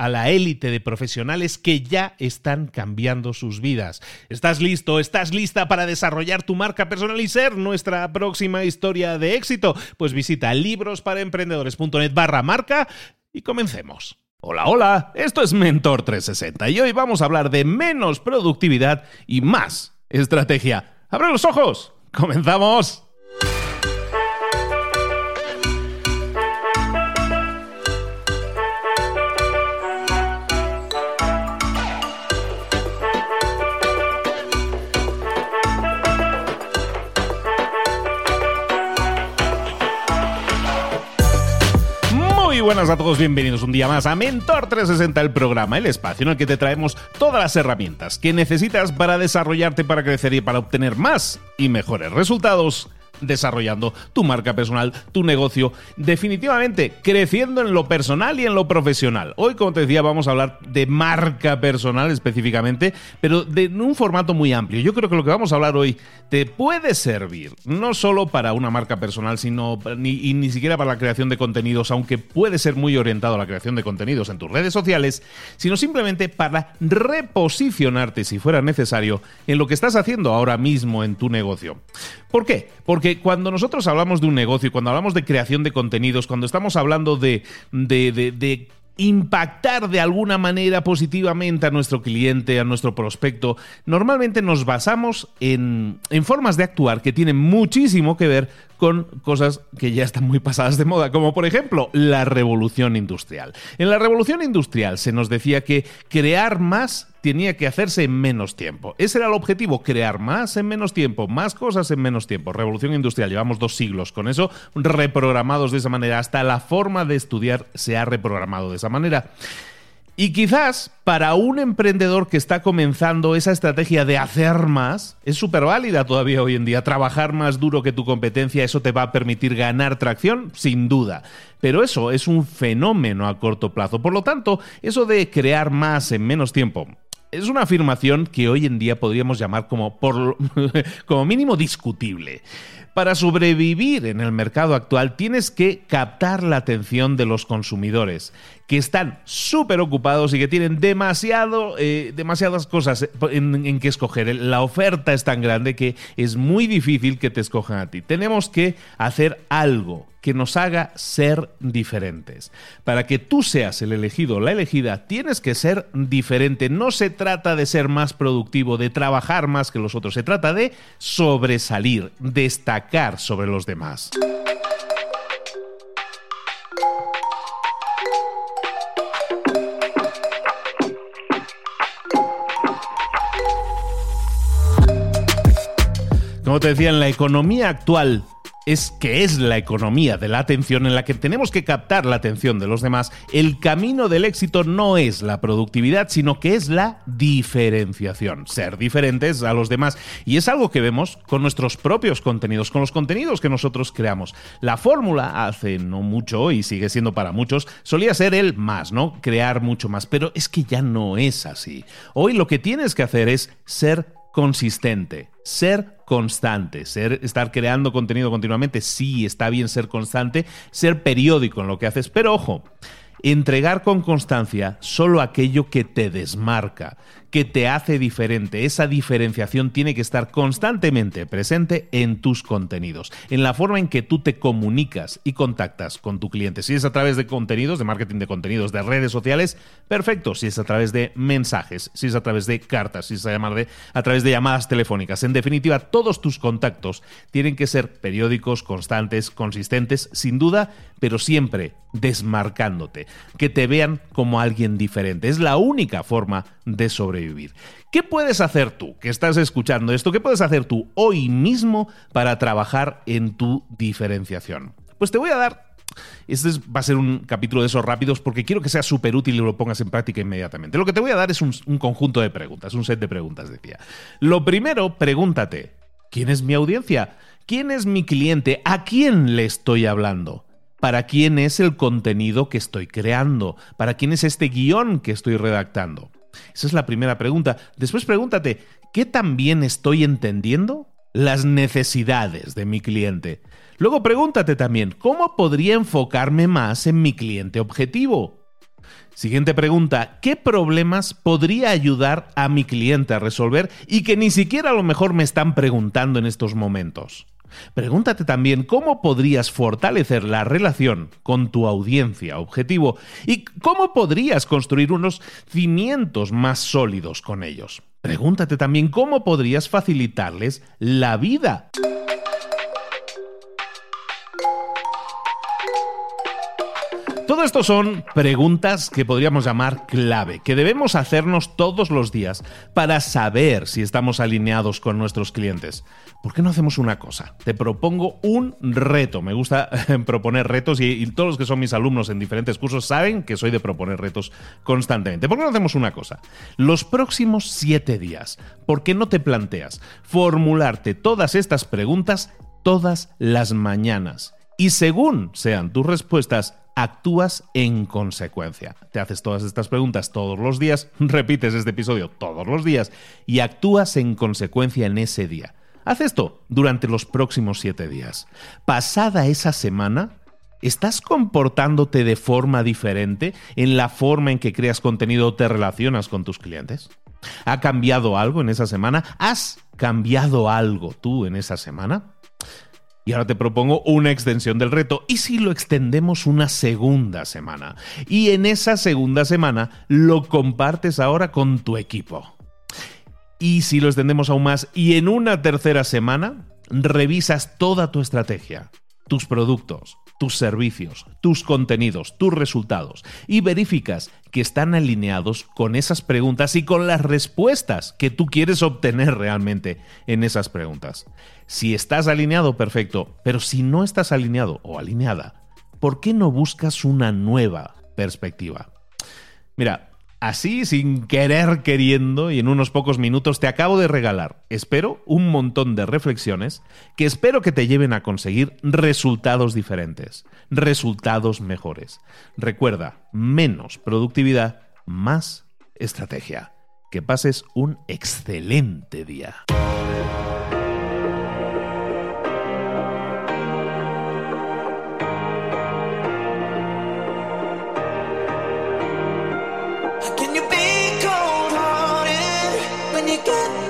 a la élite de profesionales que ya están cambiando sus vidas. ¿Estás listo? ¿Estás lista para desarrollar tu marca personal y ser nuestra próxima historia de éxito? Pues visita librosparaemprendedores.net barra marca y comencemos. Hola, hola, esto es Mentor 360 y hoy vamos a hablar de menos productividad y más estrategia. ¡Abre los ojos! ¡Comenzamos! Buenas a todos, bienvenidos un día más a Mentor 360, el programa, el espacio en el que te traemos todas las herramientas que necesitas para desarrollarte, para crecer y para obtener más y mejores resultados desarrollando tu marca personal, tu negocio, definitivamente creciendo en lo personal y en lo profesional. Hoy, como te decía, vamos a hablar de marca personal específicamente, pero de un formato muy amplio. Yo creo que lo que vamos a hablar hoy te puede servir no solo para una marca personal, sino ni, y ni siquiera para la creación de contenidos, aunque puede ser muy orientado a la creación de contenidos en tus redes sociales, sino simplemente para reposicionarte si fuera necesario en lo que estás haciendo ahora mismo en tu negocio. ¿Por qué? Porque cuando nosotros hablamos de un negocio, cuando hablamos de creación de contenidos, cuando estamos hablando de, impactar de alguna manera positivamente a nuestro cliente, a nuestro prospecto, normalmente nos basamos en, formas de actuar que tienen muchísimo que ver con cosas que ya están muy pasadas de moda, como por ejemplo la revolución industrial. En la revolución industrial se nos decía que crear más tenía que hacerse en menos tiempo. Ese era el objetivo, crear más en menos tiempo, más cosas en menos tiempo. Revolución industrial, llevamos dos siglos con eso, reprogramados de esa manera. Hasta la forma de estudiar se ha reprogramado de esa manera. Y quizás para un emprendedor que está comenzando esa estrategia de hacer más, es súper válida todavía hoy en día. Trabajar más duro que tu competencia, eso te va a permitir ganar tracción, sin duda. Pero eso es un fenómeno a corto plazo. Por lo tanto, eso de crear más en menos tiempo, es una afirmación que hoy en día podríamos llamar como, por, como mínimo discutible. Para sobrevivir en el mercado actual tienes que captar la atención de los consumidores, que están súper ocupados y que tienen demasiado, eh, demasiadas cosas en, en que escoger. La oferta es tan grande que es muy difícil que te escojan a ti. Tenemos que hacer algo que nos haga ser diferentes. Para que tú seas el elegido o la elegida, tienes que ser diferente. No se trata de ser más productivo, de trabajar más que los otros, se trata de sobresalir, destacar sobre los demás. Como te decía, en la economía actual es que es la economía de la atención en la que tenemos que captar la atención de los demás, el camino del éxito no es la productividad, sino que es la diferenciación, ser diferentes a los demás. Y es algo que vemos con nuestros propios contenidos, con los contenidos que nosotros creamos. La fórmula hace no mucho, y sigue siendo para muchos, solía ser el más, ¿no? Crear mucho más, pero es que ya no es así. Hoy lo que tienes que hacer es ser consistente, ser constante, ser, estar creando contenido continuamente, sí, está bien ser constante, ser periódico en lo que haces, pero ojo, entregar con constancia solo aquello que te desmarca, que te hace diferente. Esa diferenciación tiene que estar constantemente presente en tus contenidos, en la forma en que tú te comunicas y contactas con tu cliente. Si es a través de contenidos, de marketing de contenidos, de redes sociales, perfecto. Si es a través de mensajes, si es a través de cartas, si es a, de, a través de llamadas telefónicas. En definitiva, todos tus contactos tienen que ser periódicos, constantes, consistentes, sin duda, pero siempre desmarcándote, que te vean como alguien diferente. Es la única forma de sobrevivir. ¿Qué puedes hacer tú que estás escuchando esto? ¿Qué puedes hacer tú hoy mismo para trabajar en tu diferenciación? Pues te voy a dar este va a ser un capítulo de esos rápidos porque quiero que sea súper útil y lo pongas en práctica inmediatamente. Lo que te voy a dar es un, un, conjunto de preguntas, un set de preguntas, decía. Lo primero, pregúntate, ¿quién es mi audiencia? ¿Quién es mi cliente? ¿A quién le estoy hablando? ¿Para quién es el contenido que estoy creando? ¿Para quién es este guion que estoy redactando? Esa es la primera pregunta. Después pregúntate, ¿qué también estoy entendiendo? Las necesidades de mi cliente. Luego pregúntate también, ¿cómo podría enfocarme más en mi cliente objetivo? Siguiente pregunta, ¿qué problemas podría ayudar a mi cliente a resolver y que ni siquiera a lo mejor me están preguntando en estos momentos? Pregúntate también cómo podrías fortalecer la relación con tu audiencia objetivo y cómo podrías construir unos cimientos más sólidos con ellos. Pregúntate también cómo podrías facilitarles la vida. Todo esto son preguntas que podríamos llamar clave, que debemos hacernos todos los días para saber si estamos alineados con nuestros clientes. ¿Por qué no hacemos una cosa? Te propongo un reto. Me gusta proponer retos y, todos los que son mis alumnos en diferentes cursos saben que soy de proponer retos constantemente. ¿Por qué no hacemos una cosa? Los próximos siete días, ¿por qué no te planteas formularte todas estas preguntas todas las mañanas? Y según sean tus respuestas, actúas en consecuencia. Te haces todas estas preguntas todos los días, repites este episodio todos los días y actúas en consecuencia en ese día. Haz esto durante los próximos siete días. Pasada esa semana, ¿estás comportándote de forma diferente en la forma en que creas contenido o te relacionas con tus clientes? ¿Ha cambiado algo en esa semana? ¿Has cambiado algo tú en esa semana? Y ahora te propongo una extensión del reto. ¿Y si lo extendemos una segunda semana? Y en esa segunda semana lo compartes ahora con tu equipo. Y si lo extendemos aún más y en una tercera semana revisas toda tu estrategia, tus productos, tus servicios, tus contenidos, tus resultados y verificas que están alineados con esas preguntas y con las respuestas que tú quieres obtener realmente en esas preguntas. Si estás alineado, perfecto, pero si no estás alineado o alineada, ¿por qué no buscas una nueva perspectiva? Mira, Así, sin querer queriendo, y en unos pocos minutos te acabo de regalar, espero, un montón de reflexiones que espero que te lleven a conseguir resultados diferentes, resultados mejores. Recuerda, menos productividad, más estrategia. Que pases un excelente día. How can you be cold hearted when you get?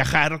viajar